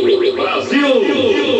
Brasil!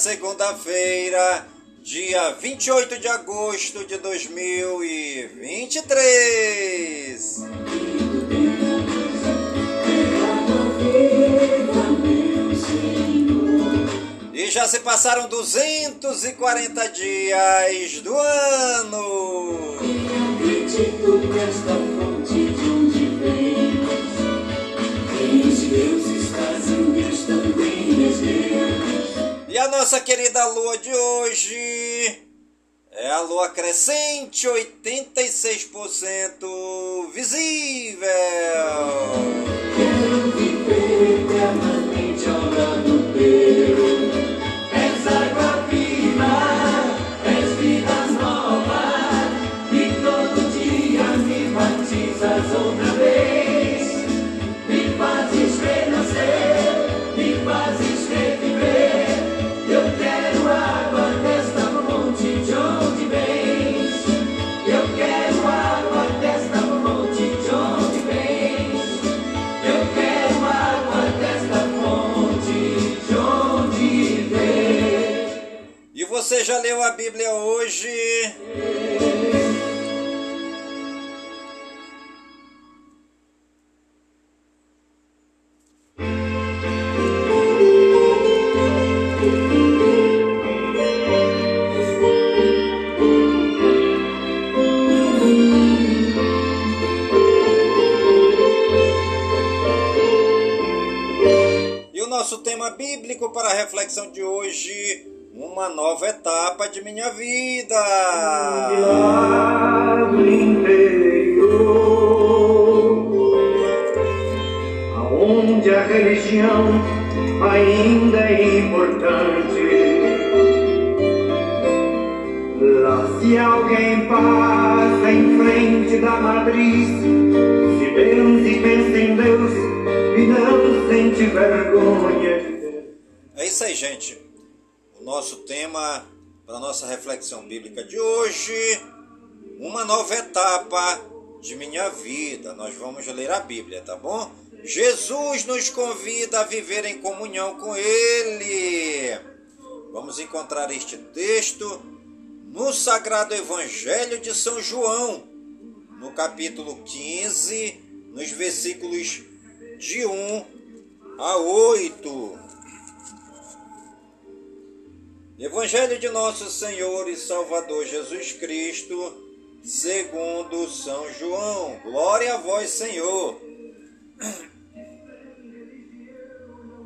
Segunda-feira, dia 28 de agosto de 2023. E já se passaram 240 dias do ano. A nossa querida lua de hoje é a lua crescente, 86% visível. Já leu a Bíblia hoje? E o nosso tema bíblico para a reflexão de hoje uma nova etapa de minha vida. Onde a religião ainda é importante. Lá se alguém passa em frente da matriz, se pensa e pensa em Deus e não sente vergonha. É isso aí, gente nosso tema para a nossa reflexão bíblica de hoje, uma nova etapa de minha vida. Nós vamos ler a Bíblia, tá bom? Jesus nos convida a viver em comunhão com Ele. Vamos encontrar este texto no Sagrado Evangelho de São João, no capítulo 15, nos versículos de 1 a 8. Evangelho de nosso Senhor e Salvador Jesus Cristo, segundo São João. Glória a vós, Senhor.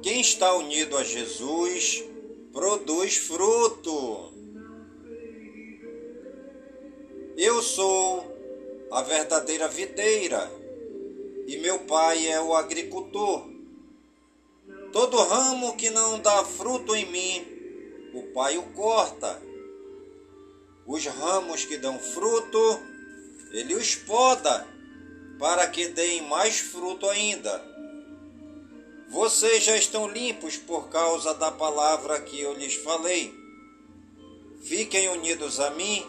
Quem está unido a Jesus produz fruto. Eu sou a verdadeira videira e meu pai é o agricultor. Todo ramo que não dá fruto em mim, o pai o corta. Os ramos que dão fruto, ele os poda, para que deem mais fruto ainda. Vocês já estão limpos por causa da palavra que eu lhes falei. Fiquem unidos a mim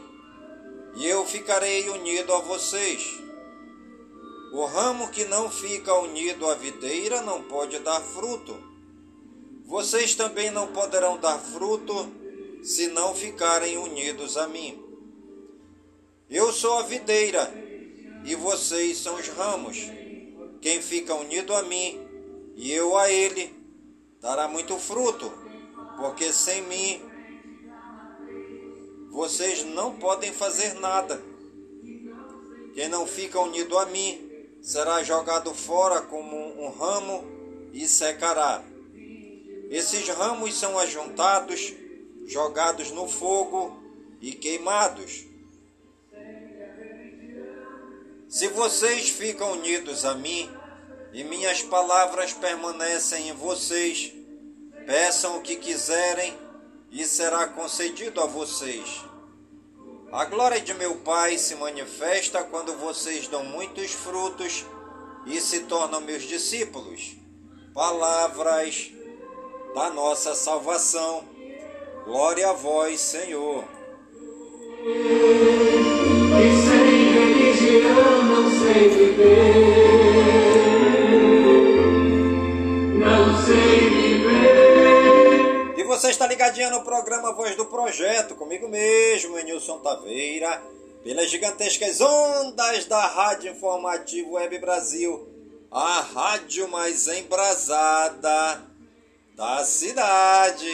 e eu ficarei unido a vocês. O ramo que não fica unido à videira não pode dar fruto. Vocês também não poderão dar fruto se não ficarem unidos a mim. Eu sou a videira e vocês são os ramos. Quem fica unido a mim e eu a ele dará muito fruto, porque sem mim vocês não podem fazer nada. Quem não fica unido a mim será jogado fora como um ramo e secará. Esses ramos são ajuntados, jogados no fogo e queimados. Se vocês ficam unidos a mim e minhas palavras permanecem em vocês, peçam o que quiserem e será concedido a vocês. A glória de meu Pai se manifesta quando vocês dão muitos frutos e se tornam meus discípulos. Palavras da nossa salvação. Glória a vós, Senhor. E sem religião não sei viver. Não sei viver. E você está ligadinha no programa Voz do Projeto, comigo mesmo, Nilson Taveira, pelas gigantescas ondas da Rádio Informativo Web Brasil, a rádio mais embrasada da cidade.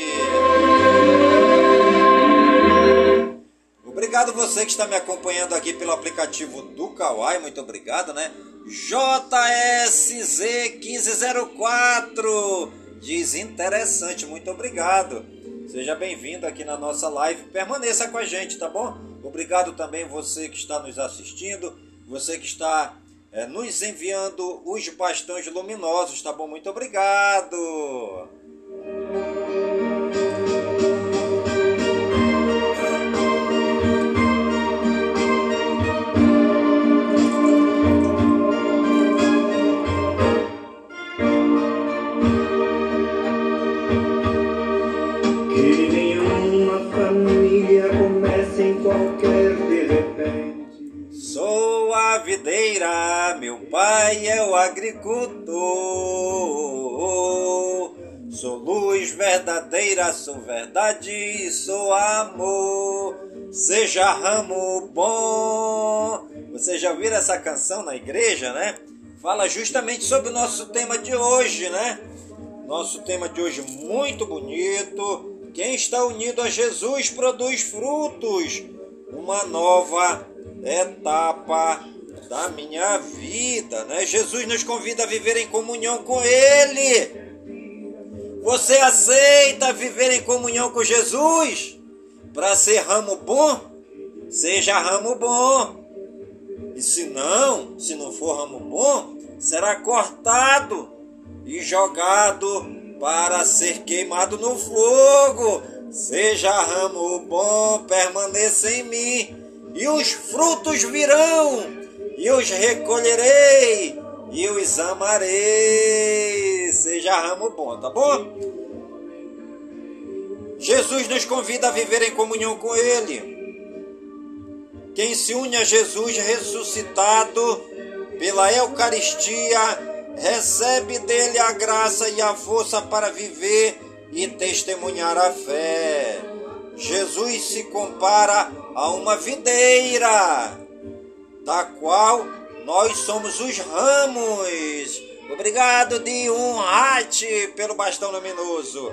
Obrigado você que está me acompanhando aqui pelo aplicativo do Kawai, muito obrigado, né? JSZ1504 diz interessante, muito obrigado. Seja bem-vindo aqui na nossa live, permaneça com a gente, tá bom? Obrigado também você que está nos assistindo, você que está é, nos enviando os bastões luminosos, tá bom? Muito obrigado. Videira, meu pai é o agricultor. Sou luz verdadeira, sou verdade e sou amor. Seja ramo bom. Você já ouviu essa canção na igreja, né? Fala justamente sobre o nosso tema de hoje, né? Nosso tema de hoje muito bonito. Quem está unido a Jesus produz frutos. Uma nova etapa da minha vida, né? Jesus nos convida a viver em comunhão com Ele. Você aceita viver em comunhão com Jesus para ser ramo bom? Seja ramo bom. E se não, se não for ramo bom, será cortado e jogado para ser queimado no fogo. Seja ramo bom, permaneça em mim, e os frutos virão, e os recolherei, e os amarei. Seja ramo bom, tá bom? Jesus nos convida a viver em comunhão com Ele. Quem se une a Jesus ressuscitado pela Eucaristia recebe dele a graça e a força para viver e testemunhar a fé. Jesus se compara a uma videira, da qual nós somos os ramos. Obrigado, de um pelo bastão luminoso.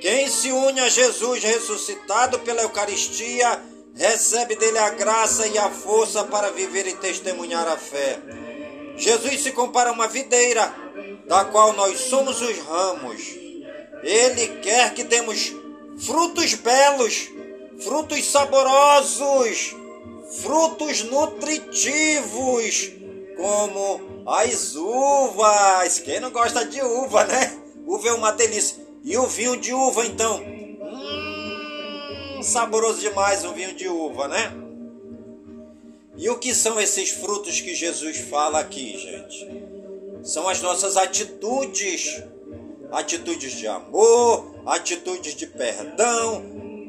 Quem se une a Jesus ressuscitado pela Eucaristia recebe dele a graça e a força para viver e testemunhar a fé. Jesus se compara a uma videira, da qual nós somos os ramos. Ele quer que demos frutos belos, frutos saborosos, frutos nutritivos, como as uvas. Quem não gosta de uva, né? Uva é uma delícia. E o vinho de uva, então? Hum, saboroso demais um vinho de uva, né? E o que são esses frutos que Jesus fala aqui, gente? São as nossas atitudes atitudes de amor, atitudes de perdão,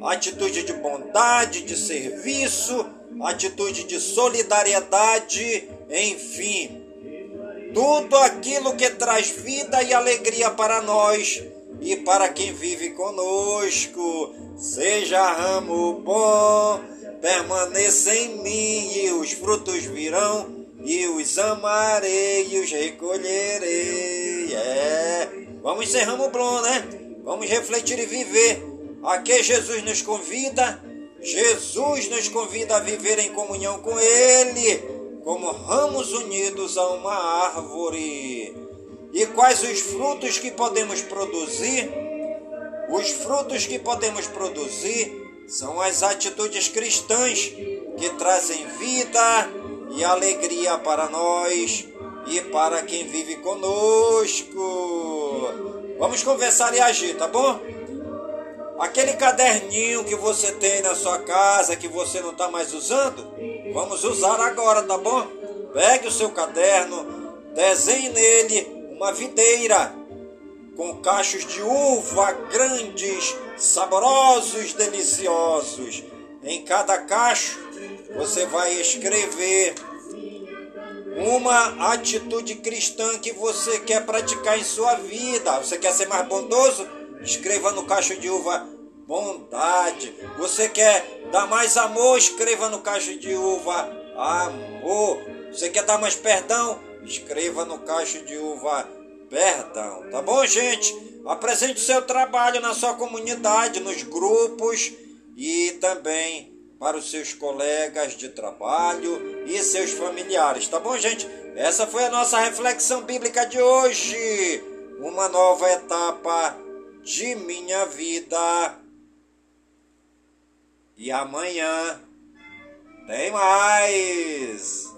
atitude de bondade, de serviço, atitude de solidariedade, enfim, tudo aquilo que traz vida e alegria para nós e para quem vive conosco. Seja ramo bom, permaneça em mim e os frutos virão e os amarei e os recolherei. É, vamos ser ramo bom, né? Vamos refletir e viver. Aqui Jesus nos convida. Jesus nos convida a viver em comunhão com Ele como ramos unidos a uma árvore. E quais os frutos que podemos produzir? Os frutos que podemos produzir são as atitudes cristãs que trazem vida e alegria para nós e para quem vive conosco. Vamos conversar e agir, tá bom? Aquele caderninho que você tem na sua casa que você não está mais usando, vamos usar agora, tá bom? Pegue o seu caderno, desenhe nele uma videira com cachos de uva grandes, saborosos, deliciosos. Em cada cacho você vai escrever uma atitude cristã que você quer praticar em sua vida. Você quer ser mais bondoso? Escreva no cacho de uva bondade. Você quer dar mais amor? Escreva no cacho de uva amor. Você quer dar mais perdão? Escreva no cacho de uva perdão. Tá bom, gente? Apresente o seu trabalho na sua comunidade, nos grupos e também para os seus colegas de trabalho e seus familiares. Tá bom, gente? Essa foi a nossa reflexão bíblica de hoje. Uma nova etapa de minha vida. E amanhã tem mais.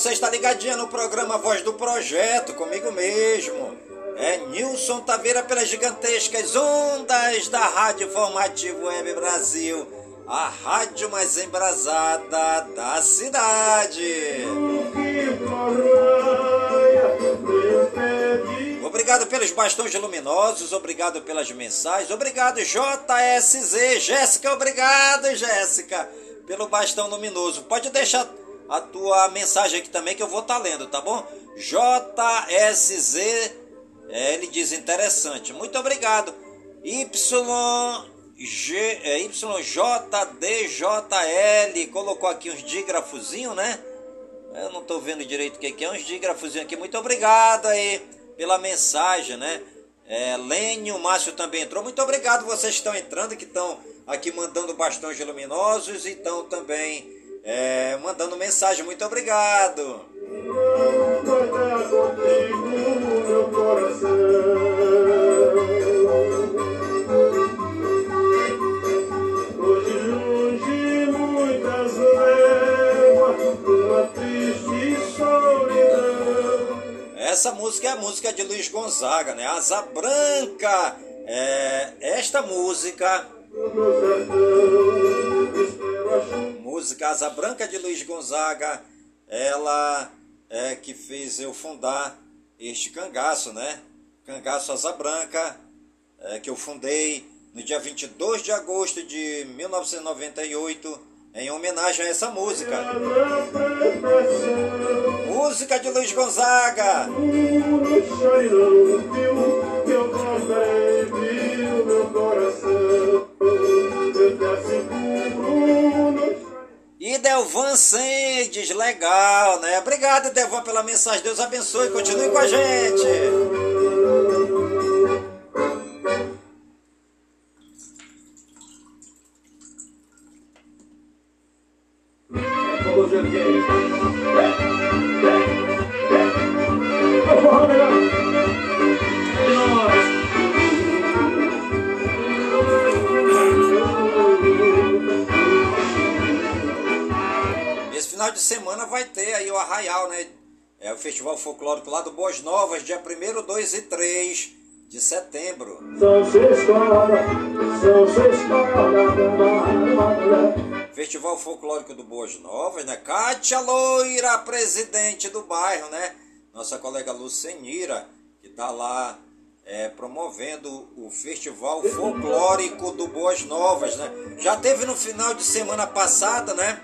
Você está ligadinha no programa Voz do Projeto, comigo mesmo. É Nilson Taveira pelas gigantescas ondas da Rádio Formativo Web Brasil, a rádio mais embrasada da cidade. Obrigado pelos bastões luminosos, obrigado pelas mensagens, obrigado JSZ, Jéssica, obrigado Jéssica, pelo bastão luminoso. Pode deixar a tua mensagem aqui também que eu vou estar tá lendo, tá bom? JSZ, é, ele diz interessante. Muito obrigado. YG, é, YJDJL, colocou aqui uns dígrafozinhos, né? Eu não estou vendo direito o que é, uns dígrafozinhos aqui. Muito obrigado aí pela mensagem, né? É, Lênio, Márcio também entrou. Muito obrigado vocês que estão entrando, que estão aqui mandando bastões luminosos e estão também é, mandando mensagem. Muito obrigado. Essa música é a música de Luiz Gonzaga, né? Asa Branca. É, esta música música Asa Branca de Luiz Gonzaga, ela é que fez eu fundar este cangaço, né? Cangaço Asa Branca, é, que eu fundei no dia 22 de agosto de 1998, em homenagem a essa música. Música de Luiz Gonzaga. Delvan Sendes, legal, né? Obrigado, Delvan, pela mensagem. Deus abençoe. Continue com a gente. Festival Folclórico lá do Boas Novas, dia 1, 2 e 3 de setembro. Festival Folclórico do Boas Novas, né? Cátia Loira, presidente do bairro, né? Nossa colega Lucenira, que tá lá é, promovendo o Festival Folclórico do Boas Novas, né? Já teve no final de semana passada, né?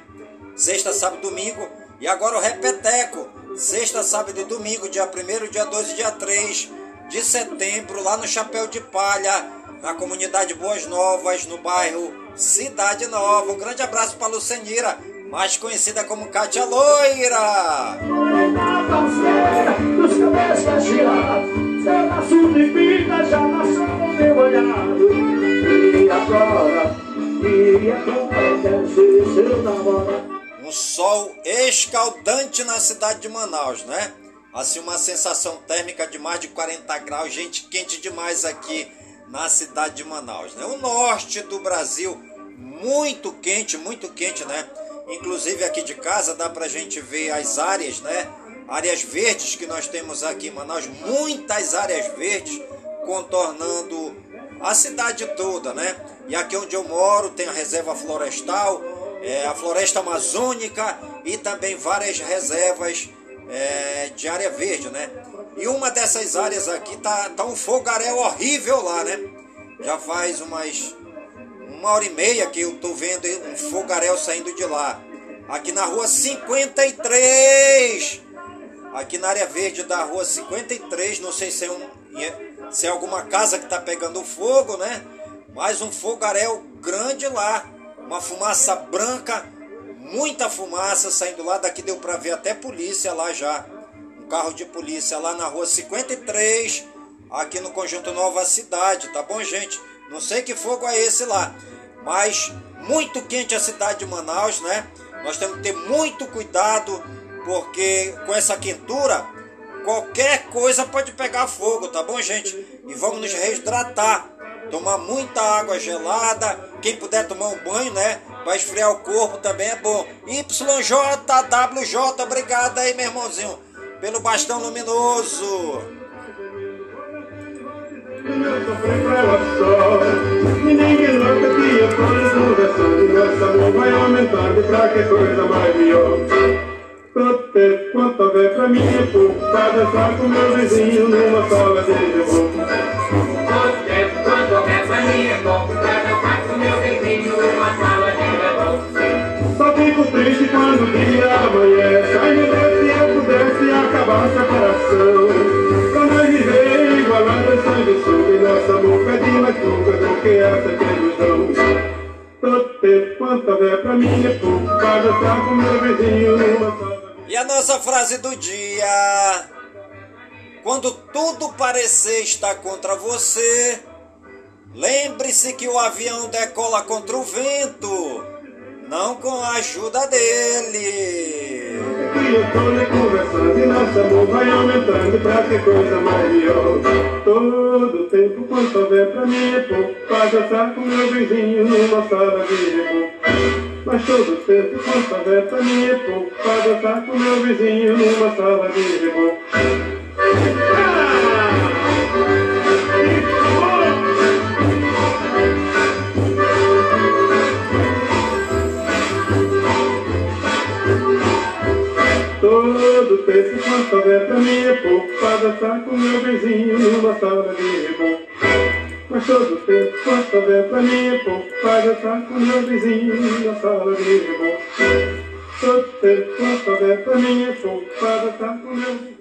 Sexta, sábado e domingo. E agora o Repeteco. Sexta, sábado e domingo, dia 1 dia 2 e dia 3 de setembro, lá no Chapéu de Palha, na comunidade Boas Novas, no bairro Cidade Nova. Um grande abraço para Lucenira, mais conhecida como Cátia Loira. E agora, e agora quero ser seu namorado Um sol escaldante na cidade de Manaus, né? Assim, uma sensação térmica de mais de 40 graus, gente, quente demais aqui na cidade de Manaus, né? O norte do Brasil, muito quente, muito quente, né? Inclusive aqui de casa dá pra gente ver as áreas, né? áreas verdes que nós temos aqui em Manaus, muitas áreas verdes contornando a cidade toda, né? E aqui onde eu moro tem a reserva florestal, é, a floresta amazônica e também várias reservas é, de área verde, né? E uma dessas áreas aqui tá, tá um fogaréu horrível lá, né? Já faz umas uma hora e meia que eu tô vendo um fogaréu saindo de lá. Aqui na rua 53 aqui na área verde da rua 53, não sei se é, um, se é alguma casa que está pegando fogo, né? Mas um fogaréu grande lá, uma fumaça branca, muita fumaça saindo lá, daqui deu para ver até polícia lá já. Um carro de polícia lá na rua 53, aqui no conjunto Nova Cidade, tá bom, gente? Não sei que fogo é esse lá, mas muito quente a cidade de Manaus, né? Nós temos que ter muito cuidado porque com essa quentura, qualquer coisa pode pegar fogo, tá bom, gente? E vamos nos reidratar. Tomar muita água gelada. Quem puder tomar um banho, né? Para esfriar o corpo também é bom. YJWJ, obrigado aí, meu irmãozinho, pelo bastão luminoso. Que a aumentando pra quanto mim é pouco Pra dançar com meu vizinho numa sala de quanto houver é dançar com meu vizinho numa sala de Só fico triste quando o dia amanhece. Ai meu Deus, se eu pudesse acabar a separação Pra nós viver igualando a sangue sul E nossa boca é de mais pouca do que essa ilusão Todo tempo quanto houver pra mim é pouco Pra dançar com meu vizinho sala e a nossa frase do dia: Quando tudo parecer estar contra você, lembre-se que o avião decola contra o vento, não com a ajuda dele. Todo tempo quanto houver pra mim é pouco, pra dançar com meu vizinho numa sala de. Mas todo tempo quanto houver pra mim é pouco Pra dançar com meu vizinho numa sala de reboco Todo tempo quanto houver pra mim é pouco Pra dançar com meu vizinho numa sala de reboco mas todo tempo quanto houver pra mim é pouco Pra dançar com meu vizinho na sala de vizinho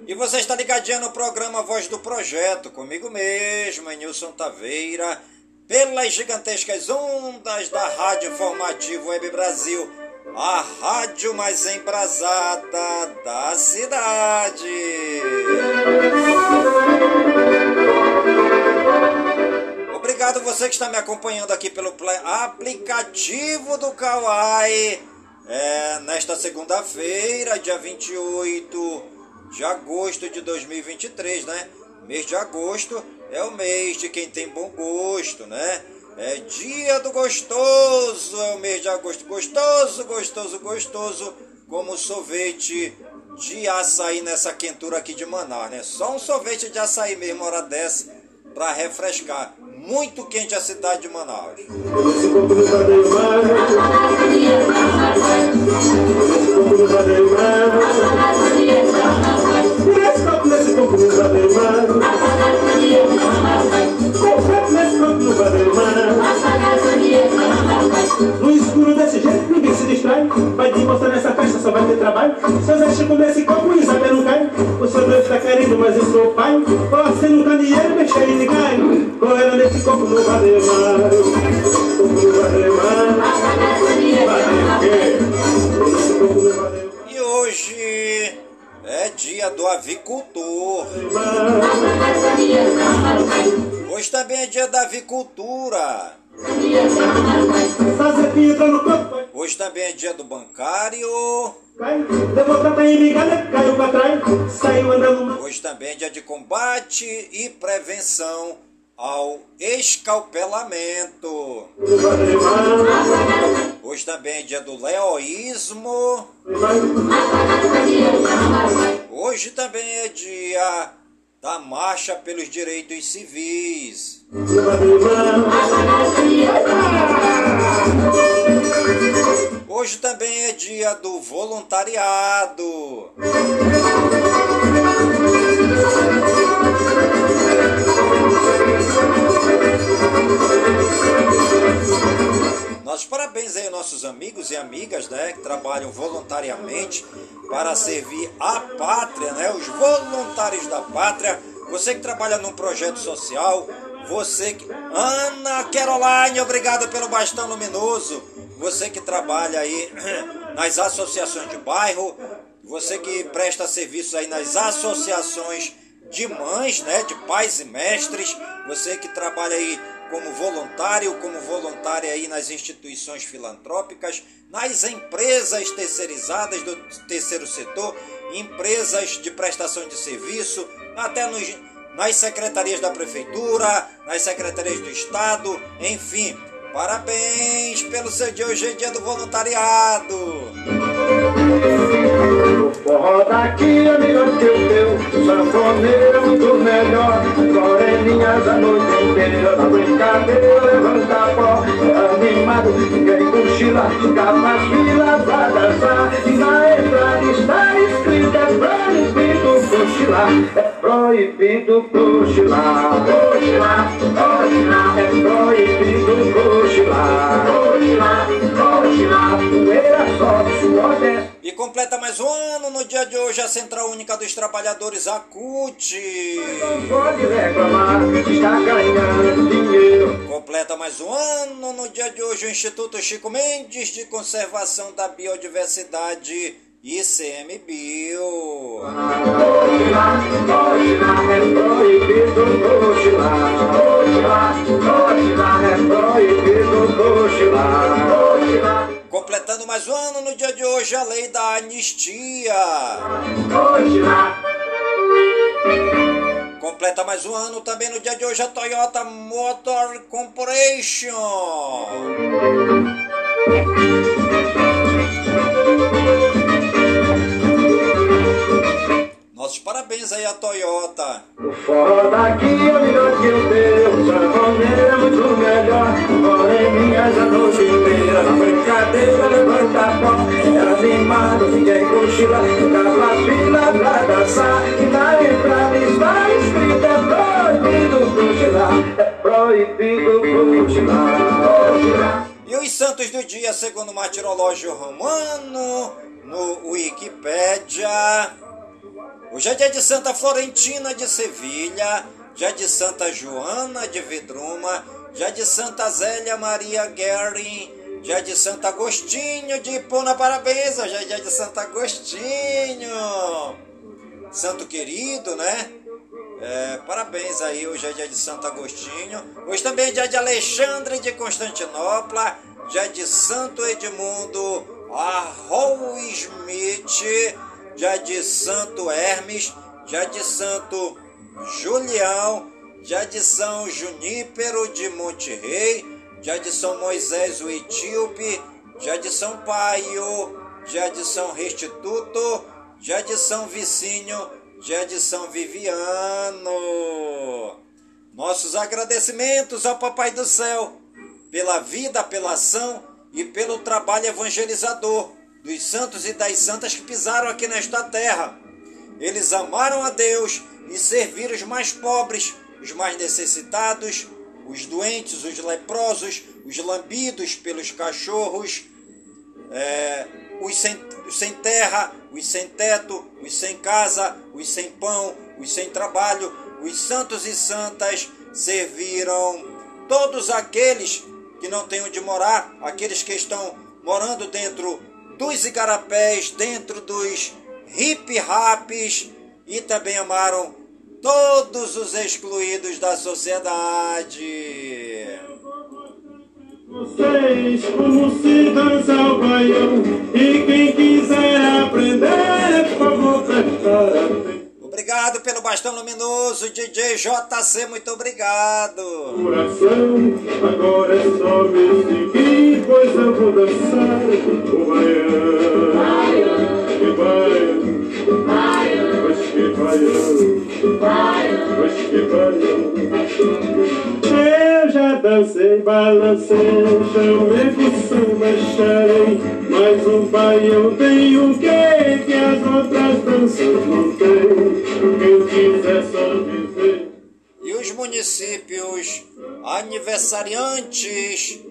E você está ligadinho no programa Voz do Projeto Comigo mesmo, Nilson Taveira Pelas gigantescas ondas da Rádio Informativo Web Brasil a rádio mais embrasada da cidade. Obrigado você que está me acompanhando aqui pelo aplicativo do Kawaii. É, nesta segunda-feira, dia 28 de agosto de 2023, né? Mês de agosto é o mês de quem tem bom gosto, né? É dia do gostoso, é o mês de agosto. Gostoso, gostoso, gostoso, como sorvete de açaí nessa quentura aqui de Manaus, né? Só um sorvete de açaí mesmo, hora dessa, para refrescar. Muito quente a cidade de Manaus. No escuro desse jeito, ninguém se distrai. Vai de moça nessa festa, só vai ter trabalho. Seus deixa com esse copo e Isabel não cai. O seu Deus está querendo, mas eu sou o pai. Você no candeeiro, deixa ele cai. Correndo nesse copo não vale mais. Copo não vale mais. Vale o quê? Esse copo não vale mais. E hoje é dia do avicultor. Hoje também é dia da avicultura. Hoje também é dia do bancário. Hoje também é dia de combate e prevenção ao escalpelamento. Hoje também é dia do leoísmo. Hoje também é dia da marcha pelos direitos civis. Hoje também é dia do voluntariado. Nossos parabéns aí aos nossos amigos e amigas, né, que trabalham voluntariamente para servir a pátria, né, os voluntários da pátria. Você que trabalha num projeto social, você que Ana Caroline, obrigado pelo bastão luminoso. Você que trabalha aí nas associações de bairro, você que presta serviço aí nas associações de mães, né, de pais e mestres, você que trabalha aí como voluntário, como voluntária aí nas instituições filantrópicas, nas empresas terceirizadas do terceiro setor, empresas de prestação de serviço, até nos, nas secretarias da prefeitura, nas secretarias do estado, enfim. Parabéns pelo seu dia, hoje é dia do voluntariado. Forró daqui é que o teu Sanfoneiro muito melhor. Moreninhas a noite inteira Na brincadeira levanta pó animado, ninguém cochila Capa as filas pra dançar. E na entrada está escrito É proibido cochilar. É proibido cochilar. Cochilar, cochilar. É proibido cochilar E completa mais um ano no dia de hoje a Central Única dos Trabalhadores, a CUT. Pode reclamar, está dinheiro. Completa mais um ano no dia de hoje o Instituto Chico Mendes de Conservação da Biodiversidade, ICMBio. Completando mais um ano no dia de hoje a lei da anistia. Completa mais um ano também no dia de hoje a Toyota Motor Corporation. Parabéns aí à Toyota. O daqui é melhor que o teu, sanfoneiro é muito melhor. Moreninhas a noite inteira, na brincadeira levanta a pó. Era animado, ninguém cochila, as filas pra dançar. E na entrada está escrito, é proibido cochilar, é proibido cochilar. E os santos do dia, segundo o martirológio romano, no Wikipédia. Hoje é dia de Santa Florentina de Sevilha, dia de Santa Joana de Vedruma, dia de Santa Zélia Maria Guerin, dia de Santo Agostinho de Hipona, parabéns, hoje é dia de Santo Agostinho, santo querido, né? É, parabéns aí, hoje é dia de Santo Agostinho. Hoje também é dia de Alexandre de Constantinopla, dia de Santo Edmundo Arrow Smith, dia de Santo Hermes, dia de Santo Julião, dia de São Junípero de Monte Rei, dia de São Moisés o Etíope, dia de São Paio, dia de São Restituto, já de São Vicínio, já de São Viviano. Nossos agradecimentos ao Papai do Céu pela vida, pela ação e pelo trabalho evangelizador dos santos e das santas que pisaram aqui nesta terra. Eles amaram a Deus e serviram os mais pobres, os mais necessitados, os doentes, os leprosos, os lambidos pelos cachorros, é, os, sem, os sem terra, os sem teto, os sem casa, os sem pão, os sem trabalho, os santos e santas serviram todos aqueles que não têm onde morar, aqueles que estão morando dentro dos igarapés, dentro dos hip-raps e também amaram todos os excluídos da sociedade. Vocês como se dança o baião e quem quiser aprender, por favor, pelo bastão luminoso, DJ JC, muito obrigado. Coração, agora é só me seguir, pois eu vou dançar o baião. Que baião, pois que Eu já dancei, balancei, chamei por samba, charei, mas o baião tem o quê que as outras danças não têm? Quem quiser só dizer. E os municípios aniversariantes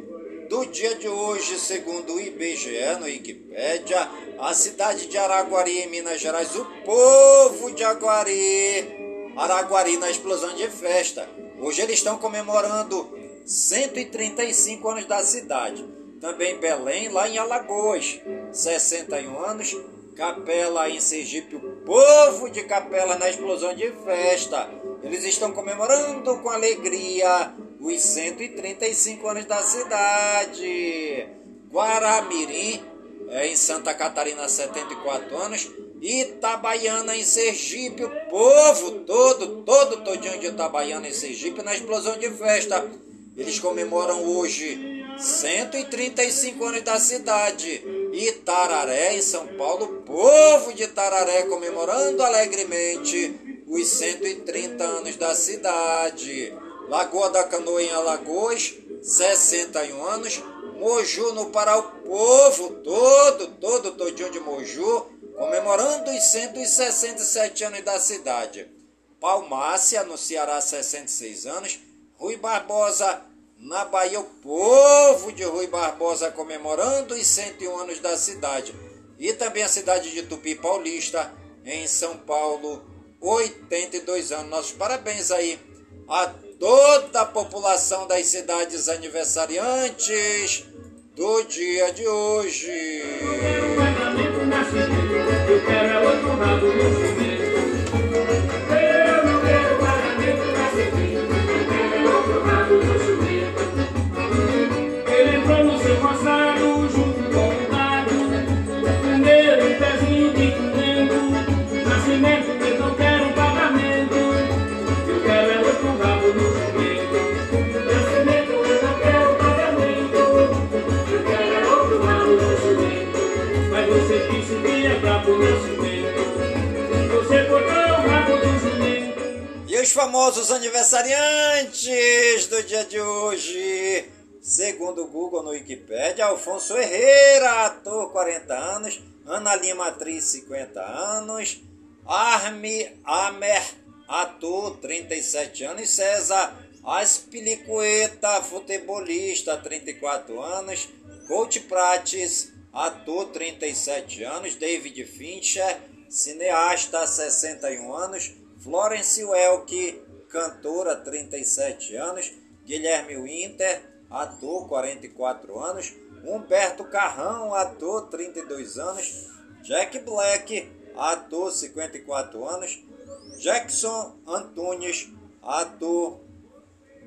do dia de hoje, segundo o IBGE no Wikipédia, a cidade de Araguari, em Minas Gerais, o povo de Aguari, Araguari na explosão de festa. Hoje eles estão comemorando 135 anos da cidade. Também Belém, lá em Alagoas, 61 anos. Capela em Sergipe, o povo de Capela na explosão de festa. Eles estão comemorando com alegria os 135 anos da cidade. Guaramirim, é, em Santa Catarina, 74 anos. Itabaiana, em Sergipe, o povo todo, todo todinho de Itabaiana, em Sergipe, na explosão de festa. Eles comemoram hoje 135 anos da cidade. Itararé, em São Paulo, povo de Itararé comemorando alegremente os 130 anos da cidade. Lagoa da Canoa, em Alagoas, 61 anos. Moju, no Pará, o povo todo, todo, todinho de Moju, comemorando os 167 anos da cidade. Palmácia, no Ceará, 66 anos. Rui Barbosa, na Bahia, o povo de Rui Barbosa comemorando os 101 anos da cidade. E também a cidade de Tupi Paulista, em São Paulo, 82 anos. Nossos parabéns aí a toda a população das cidades aniversariantes do dia de hoje. Eu quero é outro rabo no jumento. Eu E os famosos aniversariantes do dia de hoje. Segundo o Google no Wikipedia, Alfonso Herrera, ator 40 anos, Ana Lima, atriz 50 anos, Armi Amer, ator 37 anos, César Aspilicueta, futebolista 34 anos, Coach Prates, ator 37 anos, David Fincher, cineasta 61 anos, Florence Welk, cantora 37 anos, Guilherme Winter, ator 44 anos, Humberto Carrão, ator 32 anos, Jack Black, ator 54 anos, Jackson Antunes, ator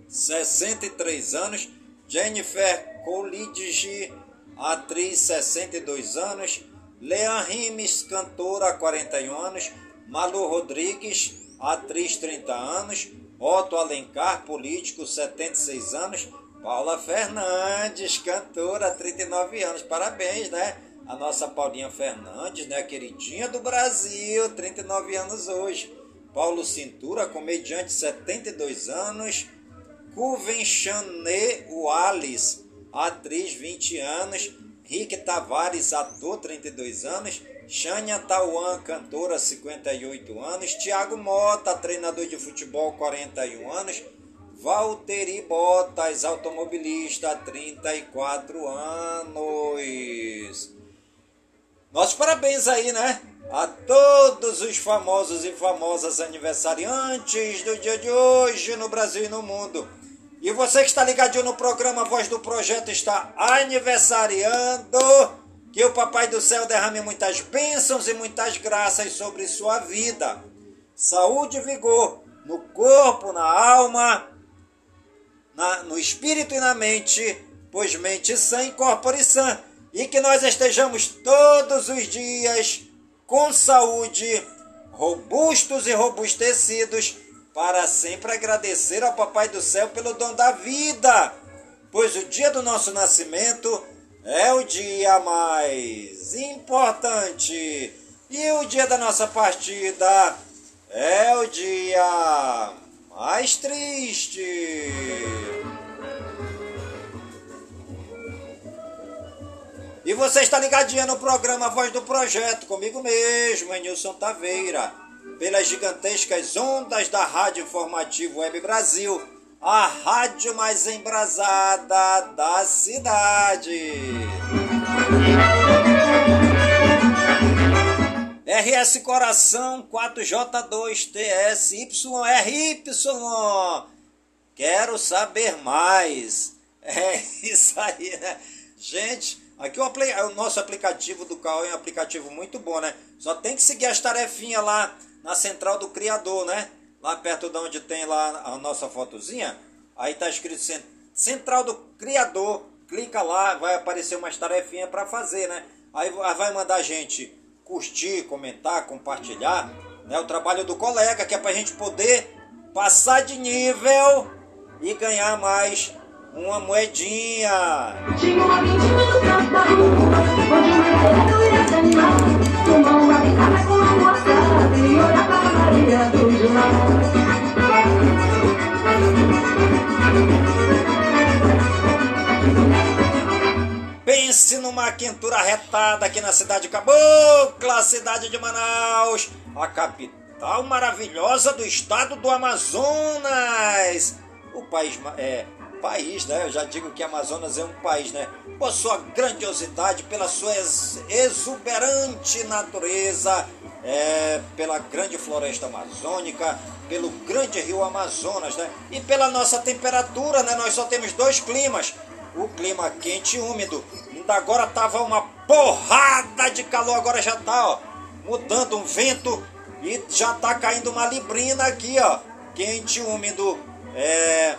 63 anos, Jennifer Coolidge, atriz 62 anos, Leon Rimes, cantora 41 anos, Malu Rodrigues, atriz 30 anos, Otto Alencar, político 76 anos, Paula Fernandes, cantora 39 anos. Parabéns, né? a nossa Paulinha Fernandes, né? Queridinha do Brasil, 39 anos hoje. Paulo Cintura, comediante, 72 anos. Cuven Chanet Wallace, atriz, 20 anos. Rick Tavares, ator, 32 anos. Shania Tauan, cantora, 58 anos. Tiago Mota, treinador de futebol, 41 anos. Valtteri Bottas, automobilista, 34 anos. Nossos parabéns aí, né? A todos os famosos e famosas aniversariantes do dia de hoje no Brasil e no mundo. E você que está ligadinho no programa Voz do Projeto está aniversariando. Que o Papai do Céu derrame muitas bênçãos e muitas graças sobre sua vida. Saúde e vigor no corpo, na alma, na, no espírito e na mente, pois mente sã e corpore sã e que nós estejamos todos os dias com saúde, robustos e robustecidos, para sempre agradecer ao Papai do Céu pelo dom da vida, pois o dia do nosso nascimento é o dia mais importante e o dia da nossa partida é o dia mais triste. E você está ligadinha no programa Voz do Projeto, comigo mesmo, Nilson Taveira, pelas gigantescas ondas da Rádio Informativo Web Brasil, a rádio mais embrasada da cidade. RS Coração 4J2TSYRY. Quero saber mais. É isso aí, né? Gente, Aqui o, o, nosso aplicativo do carro é um aplicativo muito bom, né? Só tem que seguir as tarefinhas lá na central do criador, né? Lá perto de onde tem lá a nossa fotozinha. Aí tá escrito Central do Criador. Clica lá, vai aparecer umas tarefinhas para fazer, né? Aí vai mandar a gente curtir, comentar, compartilhar né? o trabalho do colega, que é para a gente poder passar de nível e ganhar mais uma moedinha. Tinha uma Pense numa quentura retada aqui na cidade de Cabocla, cidade de Manaus, a capital maravilhosa do estado do Amazonas. O país é país, né? Eu já digo que Amazonas é um país, né? Por sua grandiosidade, pela sua exuberante natureza, é, pela grande floresta amazônica, pelo grande rio Amazonas, né? E pela nossa temperatura, né? Nós só temos dois climas. O clima quente e úmido. Agora tava uma porrada de calor, agora já tá, ó, mudando um vento e já tá caindo uma librina aqui, ó. Quente úmido. É,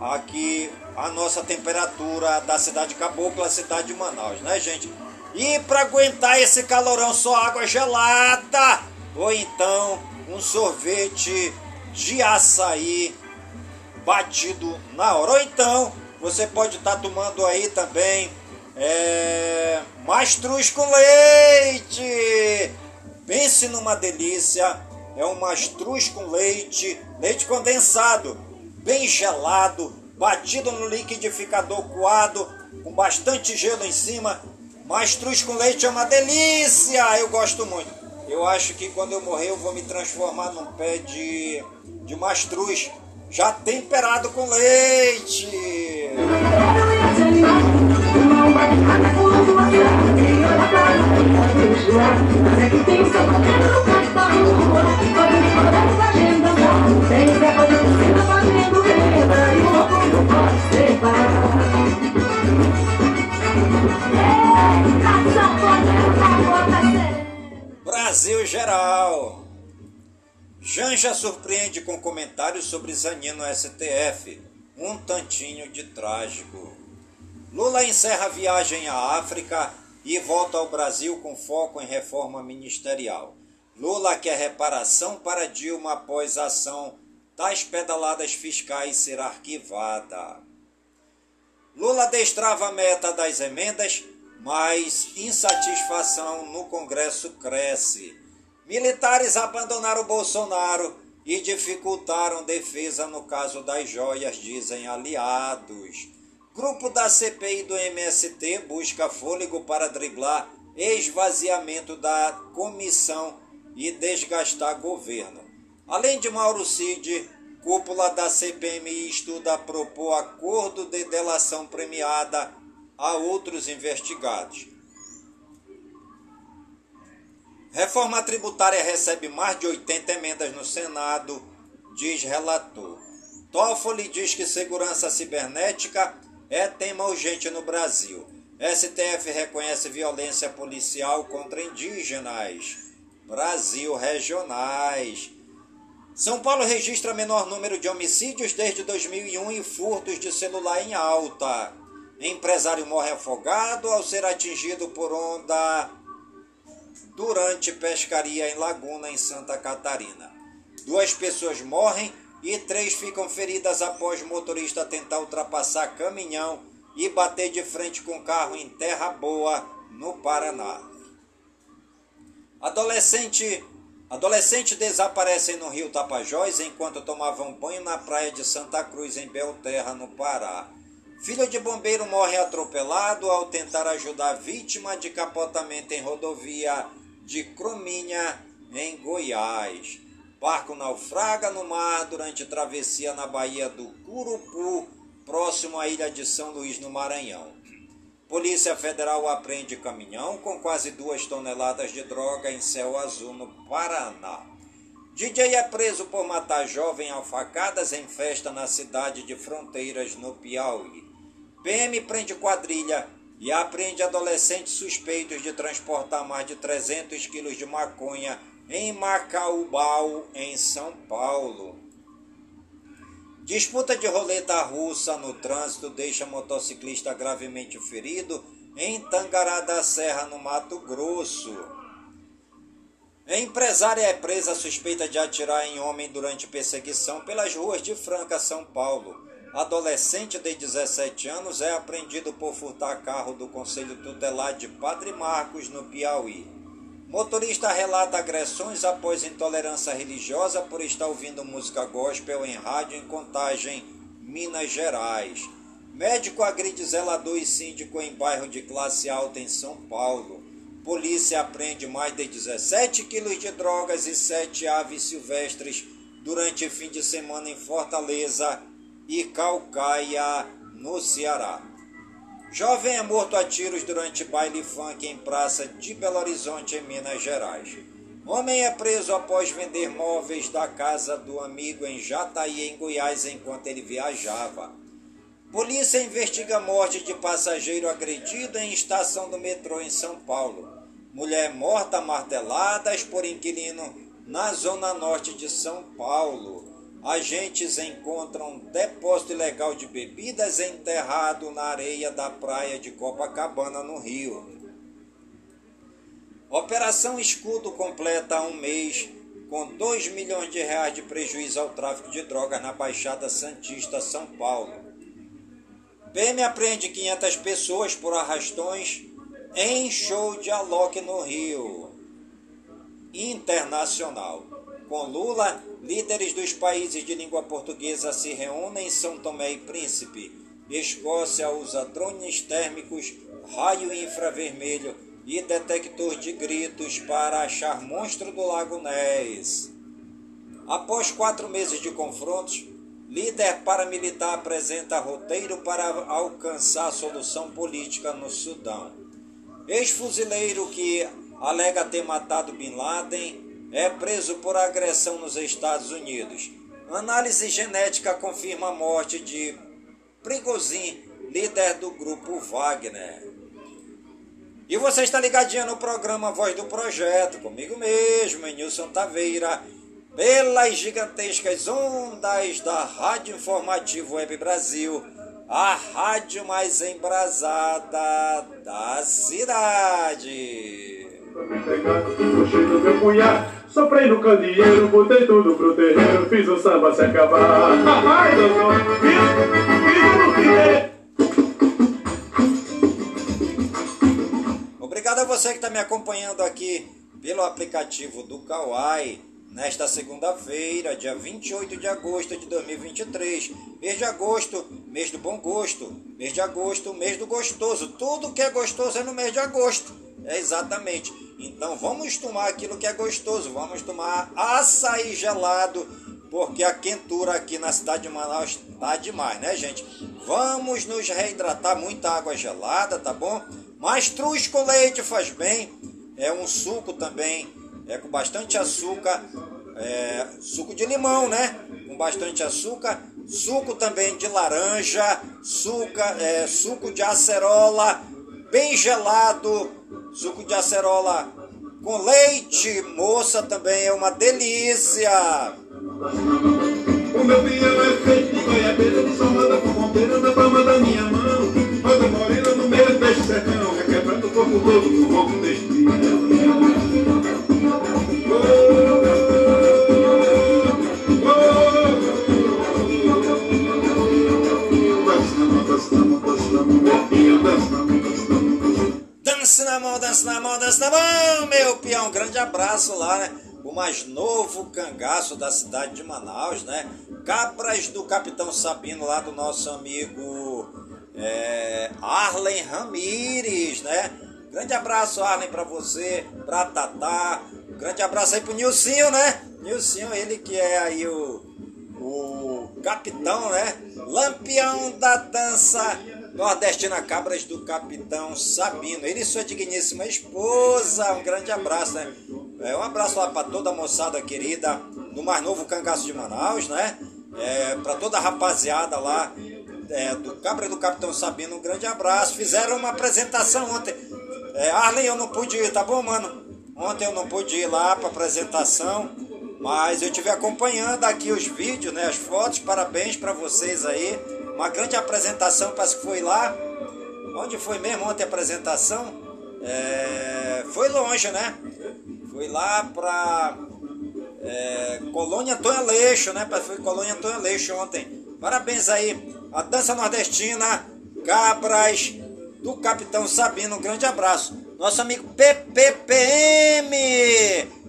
aqui a nossa temperatura da cidade de Cabocla, cidade de Manaus, né, gente? E para aguentar esse calorão, só água gelada ou então um sorvete de açaí batido na hora. Ou então você pode estar tá tomando aí também é, mastruz com leite. Pense numa delícia. É um mastruz com leite, leite condensado bem gelado, batido no liquidificador coado, com bastante gelo em cima. Mastruz com leite é uma delícia, eu gosto muito. Eu acho que quando eu morrer eu vou me transformar num pé de, de mastruz, já temperado com leite. Brasil geral. Janja surpreende com comentários sobre Zanino STF. Um tantinho de trágico. Lula encerra viagem à África e volta ao Brasil com foco em reforma ministerial. Lula quer reparação para Dilma após a ação das pedaladas fiscais ser arquivada. Lula destrava a meta das emendas mas insatisfação no Congresso cresce. Militares abandonaram Bolsonaro e dificultaram defesa no caso das joias, dizem aliados. Grupo da CPI do MST busca fôlego para driblar esvaziamento da comissão e desgastar governo. Além de Mauro Cid, cúpula da CPMI estuda propor acordo de delação premiada a outros investigados. Reforma tributária recebe mais de 80 emendas no Senado, diz relator. Toffoli diz que segurança cibernética é tema urgente no Brasil. STF reconhece violência policial contra indígenas. Brasil regionais. São Paulo registra menor número de homicídios desde 2001 e furtos de celular em alta. Empresário morre afogado ao ser atingido por onda durante pescaria em Laguna, em Santa Catarina. Duas pessoas morrem e três ficam feridas após motorista tentar ultrapassar caminhão e bater de frente com carro em Terra Boa, no Paraná. Adolescente, adolescente desaparecem no rio Tapajós enquanto tomavam banho na praia de Santa Cruz, em Belterra, no Pará. Filho de bombeiro morre atropelado ao tentar ajudar vítima de capotamento em rodovia de Crominha, em Goiás. Barco naufraga no mar durante travessia na Baía do Curupu, próximo à ilha de São Luís, no Maranhão. Polícia Federal apreende caminhão com quase duas toneladas de droga em céu azul no Paraná. DJ é preso por matar jovem a facadas em festa na cidade de Fronteiras, no Piauí. PM prende quadrilha e apreende adolescentes suspeitos de transportar mais de 300 quilos de maconha em Macaubal, em São Paulo. Disputa de roleta russa no trânsito deixa motociclista gravemente ferido em Tangará da Serra, no Mato Grosso. Empresária é presa suspeita de atirar em homem durante perseguição pelas ruas de Franca, São Paulo. Adolescente de 17 anos é apreendido por furtar carro do Conselho Tutelar de Padre Marcos, no Piauí. Motorista relata agressões após intolerância religiosa por estar ouvindo música gospel em rádio em Contagem, Minas Gerais. Médico agride zelador e síndico em bairro de classe alta em São Paulo. Polícia apreende mais de 17 quilos de drogas e 7 aves silvestres durante fim de semana em Fortaleza, e Calcaia, no Ceará. Jovem é morto a tiros durante baile funk em praça de Belo Horizonte, em Minas Gerais. Homem é preso após vender móveis da casa do amigo em Jataí, em Goiás, enquanto ele viajava. Polícia investiga a morte de passageiro agredido em estação do metrô em São Paulo. Mulher morta marteladas por inquilino na zona norte de São Paulo agentes encontram depósito ilegal de bebidas enterrado na areia da praia de Copacabana, no Rio. Operação Escudo completa um mês com 2 milhões de reais de prejuízo ao tráfico de drogas na Baixada Santista, São Paulo. PM apreende 500 pessoas por arrastões em show de Alok no Rio. Internacional. Com Lula, líderes dos países de língua portuguesa se reúnem em São Tomé e Príncipe. Escócia usa drones térmicos, raio infravermelho e detector de gritos para achar monstro do Lago Ness. Após quatro meses de confrontos, líder paramilitar apresenta roteiro para alcançar solução política no Sudão. Ex-fuzileiro que alega ter matado Bin Laden é preso por agressão nos Estados Unidos. Análise genética confirma a morte de Prigozhin, líder do grupo Wagner. E você está ligadinho no programa Voz do Projeto, comigo mesmo, Nilson Taveira, pelas gigantescas ondas da Rádio Informativo Web Brasil, a rádio mais embrasada da cidade. Do meu punhar Soprei no candeeiro, botei tudo pro terreiro, fiz o samba se acabar. Ai, no obrigado a você que está me acompanhando aqui pelo aplicativo do Kawai nesta segunda-feira, dia 28 de agosto de 2023. Mês de agosto, mês do bom gosto. Mês de agosto, mês do gostoso. Tudo que é gostoso é no mês de agosto. É exatamente. Então vamos tomar aquilo que é gostoso. Vamos tomar açaí gelado, porque a quentura aqui na cidade de Manaus tá demais, né, gente? Vamos nos reidratar, muita água gelada, tá bom? Mas truz com leite faz bem. É um suco também é com bastante açúcar, é, suco de limão, né? Com bastante açúcar, suco também de laranja, suco, é, suco de acerola, bem gelado, suco de acerola com leite, moça, também é uma delícia. O meu pião é feito de goiabeira, de salmada com bombeira na palma da minha mão. Roda morena no meio deste sertão, requebrando o corpo todo no fogo deste Dança na mão, dança na mão, dança na mão, meu peão. Um grande abraço lá, né? O mais novo cangaço da cidade de Manaus, né? Cabras do Capitão Sabino, lá do nosso amigo é, Arlen Ramires, né? Grande abraço, Arlen, para você, pra Tatá. Grande abraço aí pro Nilcinho, né? Nilcinho, ele que é aí o, o capitão, né? Lampião da dança nordestina Cabras do Capitão Sabino. Ele e sua digníssima esposa. Um grande abraço, né? É, um abraço lá para toda a moçada querida do mais novo cangaço de Manaus, né? É, para toda a rapaziada lá é, do Cabra do Capitão Sabino, um grande abraço. Fizeram uma apresentação ontem. É, Arlen, eu não pude ir, tá bom, mano? Ontem eu não pude ir lá para apresentação, mas eu tive acompanhando aqui os vídeos, né, as fotos. Parabéns para vocês aí. Uma grande apresentação, parece que foi lá. Onde foi mesmo ontem a apresentação? É, foi longe, né? Foi lá para é, Colônia Antônio Aleixo, né? Foi Colônia Antônio Aleixo ontem. Parabéns aí. A dança nordestina, Cabras, do Capitão Sabino. Um grande abraço. Nosso amigo PPPM,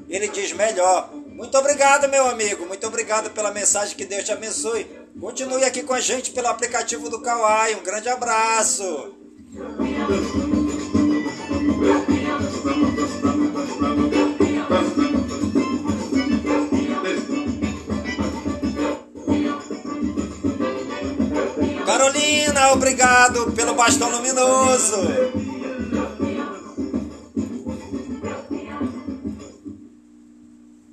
ele diz melhor. Muito obrigado, meu amigo. Muito obrigado pela mensagem. Que Deus te abençoe. Continue aqui com a gente pelo aplicativo do Kawai. Um grande abraço. Carolina, obrigado pelo bastão luminoso.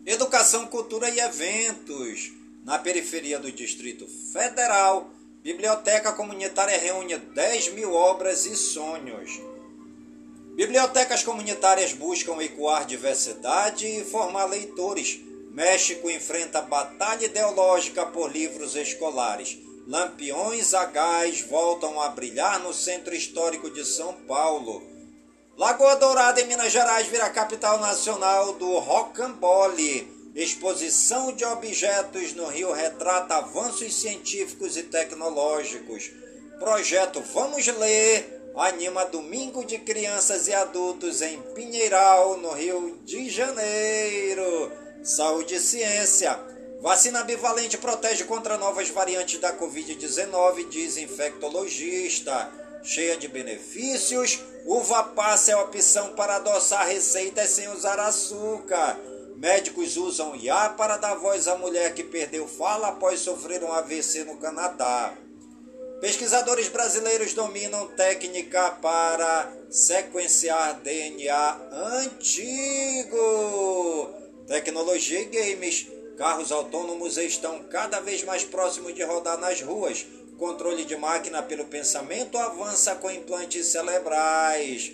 Educação, Cultura e Eventos. Na periferia do Distrito Federal, Biblioteca Comunitária reúne 10 mil obras e sonhos. Bibliotecas comunitárias buscam ecoar diversidade e formar leitores. México enfrenta batalha ideológica por livros escolares. Lampiões a gás voltam a brilhar no centro histórico de São Paulo. Lagoa Dourada, em Minas Gerais, vira capital nacional do rocambole. Exposição de objetos no Rio retrata avanços científicos e tecnológicos. Projeto Vamos Ler anima Domingo de Crianças e Adultos em Pinheiral, no Rio de Janeiro. Saúde e Ciência. Vacina bivalente protege contra novas variantes da Covid-19, diz infectologista. Cheia de benefícios, uva passa é opção para adoçar receitas sem usar açúcar. Médicos usam IA para dar voz à mulher que perdeu fala após sofrer um AVC no Canadá. Pesquisadores brasileiros dominam técnica para sequenciar DNA antigo. Tecnologia e games Carros autônomos estão cada vez mais próximos de rodar nas ruas. Controle de máquina pelo pensamento avança com implantes cerebrais.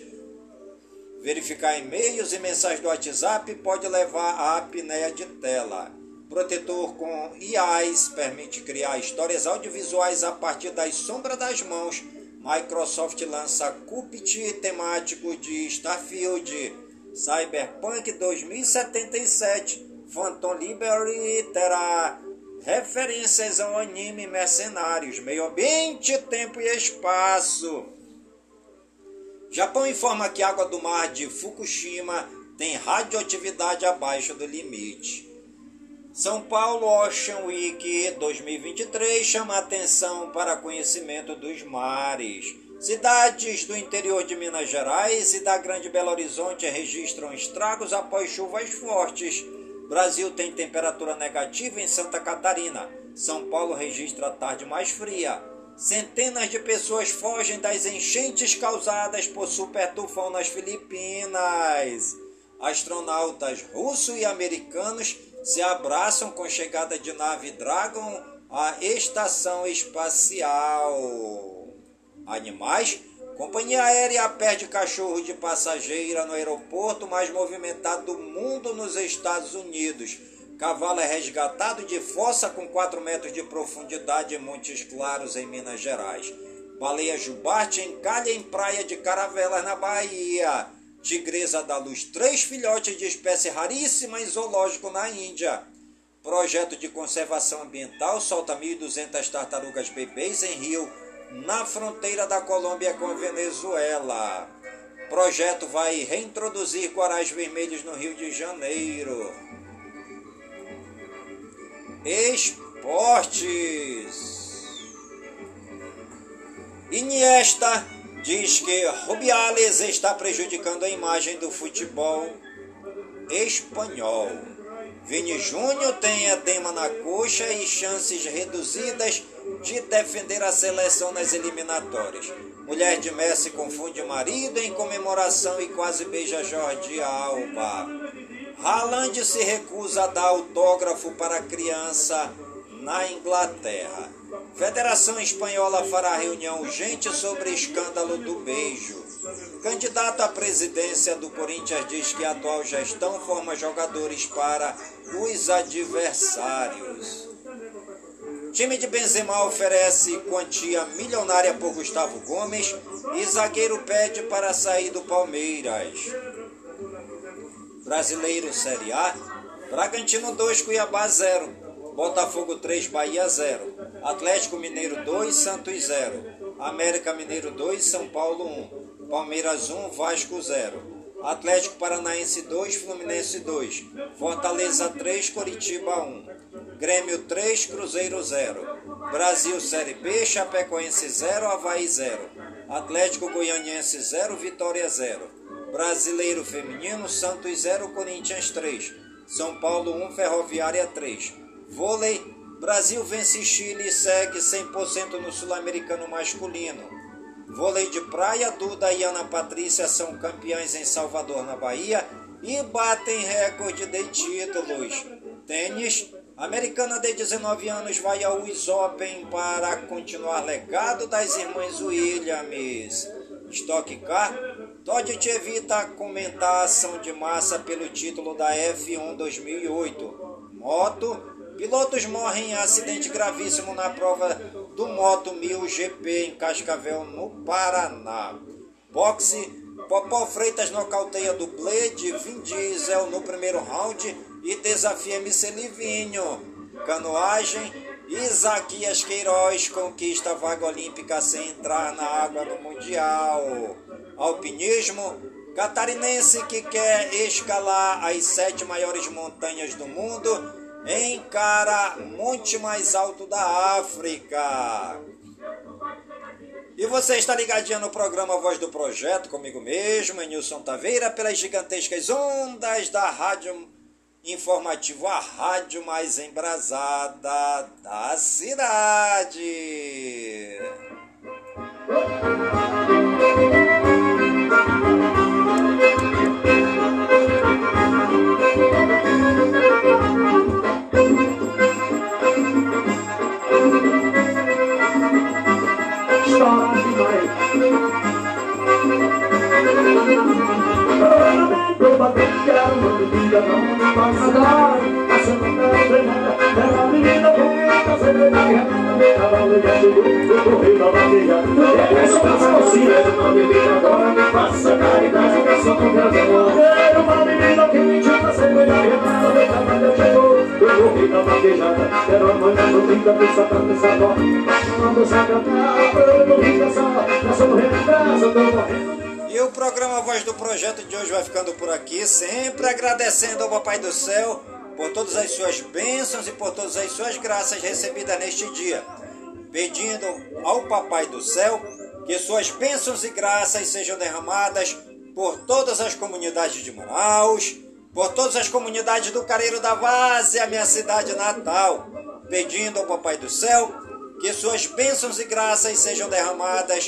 Verificar e-mails e mensagens do WhatsApp pode levar à apneia de tela. Protetor com IAs permite criar histórias audiovisuais a partir das sombras das mãos. Microsoft lança Cupit temático de Starfield. Cyberpunk 2077 Phantom Liberty terá referências ao anime Mercenários, meio ambiente, tempo e espaço. Japão informa que a água do mar de Fukushima tem radioatividade abaixo do limite. São Paulo Ocean Week 2023 chama atenção para conhecimento dos mares. Cidades do interior de Minas Gerais e da Grande Belo Horizonte registram estragos após chuvas fortes. Brasil tem temperatura negativa em Santa Catarina. São Paulo registra a tarde mais fria. Centenas de pessoas fogem das enchentes causadas por super tufão nas Filipinas. Astronautas russos e americanos se abraçam com chegada de nave Dragon à estação espacial. Animais? Companhia aérea perde cachorro de passageira no aeroporto mais movimentado do mundo nos Estados Unidos. Cavalo é resgatado de fossa com 4 metros de profundidade em Montes Claros, em Minas Gerais. Baleia jubarte encalha em praia de Caravelas, na Bahia. Tigresa da Luz, três filhotes de espécie raríssima em zoológico na Índia. Projeto de conservação ambiental solta 1.200 tartarugas bebês em Rio, na fronteira da Colômbia com a Venezuela. Projeto vai reintroduzir corais vermelhos no Rio de Janeiro. Esportes. Iniesta diz que Rubiales está prejudicando a imagem do futebol espanhol. Vini Júnior tem edema na coxa e chances reduzidas de defender a seleção nas eliminatórias. Mulher de Messi confunde marido em comemoração e quase beija Jorge Alba. Haaland se recusa a dar autógrafo para criança na Inglaterra. Federação Espanhola fará reunião urgente sobre escândalo do beijo. Candidato à presidência do Corinthians diz que a atual gestão forma jogadores para os adversários. Time de Benzema oferece quantia milionária por Gustavo Gomes e zagueiro pede para sair do Palmeiras. Brasileiro Série A, Bragantino 2, Cuiabá 0. Botafogo 3, Bahia 0. Atlético Mineiro 2, Santos 0. América Mineiro 2, São Paulo 1. Palmeiras 1, Vasco 0. Atlético Paranaense 2, Fluminense 2. Fortaleza 3, Coritiba 1. Grêmio 3, Cruzeiro 0. Brasil Série B, Chapecoense 0, Havaí 0. Atlético Goianiense 0, Vitória 0. Brasileiro Feminino, Santos 0, Corinthians 3. São Paulo 1, Ferroviária 3. Vôlei, Brasil vence Chile e segue 100% no sul-americano masculino. Vôlei de praia, Duda e Ana Patrícia são campeãs em Salvador, na Bahia, e batem recorde de títulos. Tênis, americana de 19 anos vai ao US Open para continuar legado das irmãs Williams. Stock Car, Todd evita comentar ação de massa pelo título da F1 2008. Moto, Pilotos morrem em acidente gravíssimo na prova do Moto 1000 GP em Cascavel, no Paraná. Boxe, Popó Freitas nocauteia dublê de Vin Diesel no primeiro round e desafia MC Livinho. Canoagem, Isaquias Queiroz conquista a vaga olímpica sem entrar na água no Mundial. Alpinismo, catarinense que quer escalar as sete maiores montanhas do mundo encara monte mais alto da África. E você está ligadinho no programa Voz do Projeto, comigo mesmo, Nilson Taveira, pelas gigantescas ondas da Rádio Informativo, a rádio mais embrasada da cidade. Provavelmente uma bebida Ela olha tudo Eu vaqueja É só É é só É pra pra Quando não dançar Nós somos retrasados Tô morrendo E o programa Voz do Projeto de hoje vai ficando por aqui, sempre agradecendo ao Papai do Céu por todas as suas bênçãos e por todas as suas graças recebidas neste dia. Pedindo ao Papai do Céu que suas bênçãos e graças sejam derramadas por todas as comunidades de Manaus, por todas as comunidades do Careiro da Várzea, minha cidade natal, pedindo ao Papai do Céu que suas bênçãos e graças sejam derramadas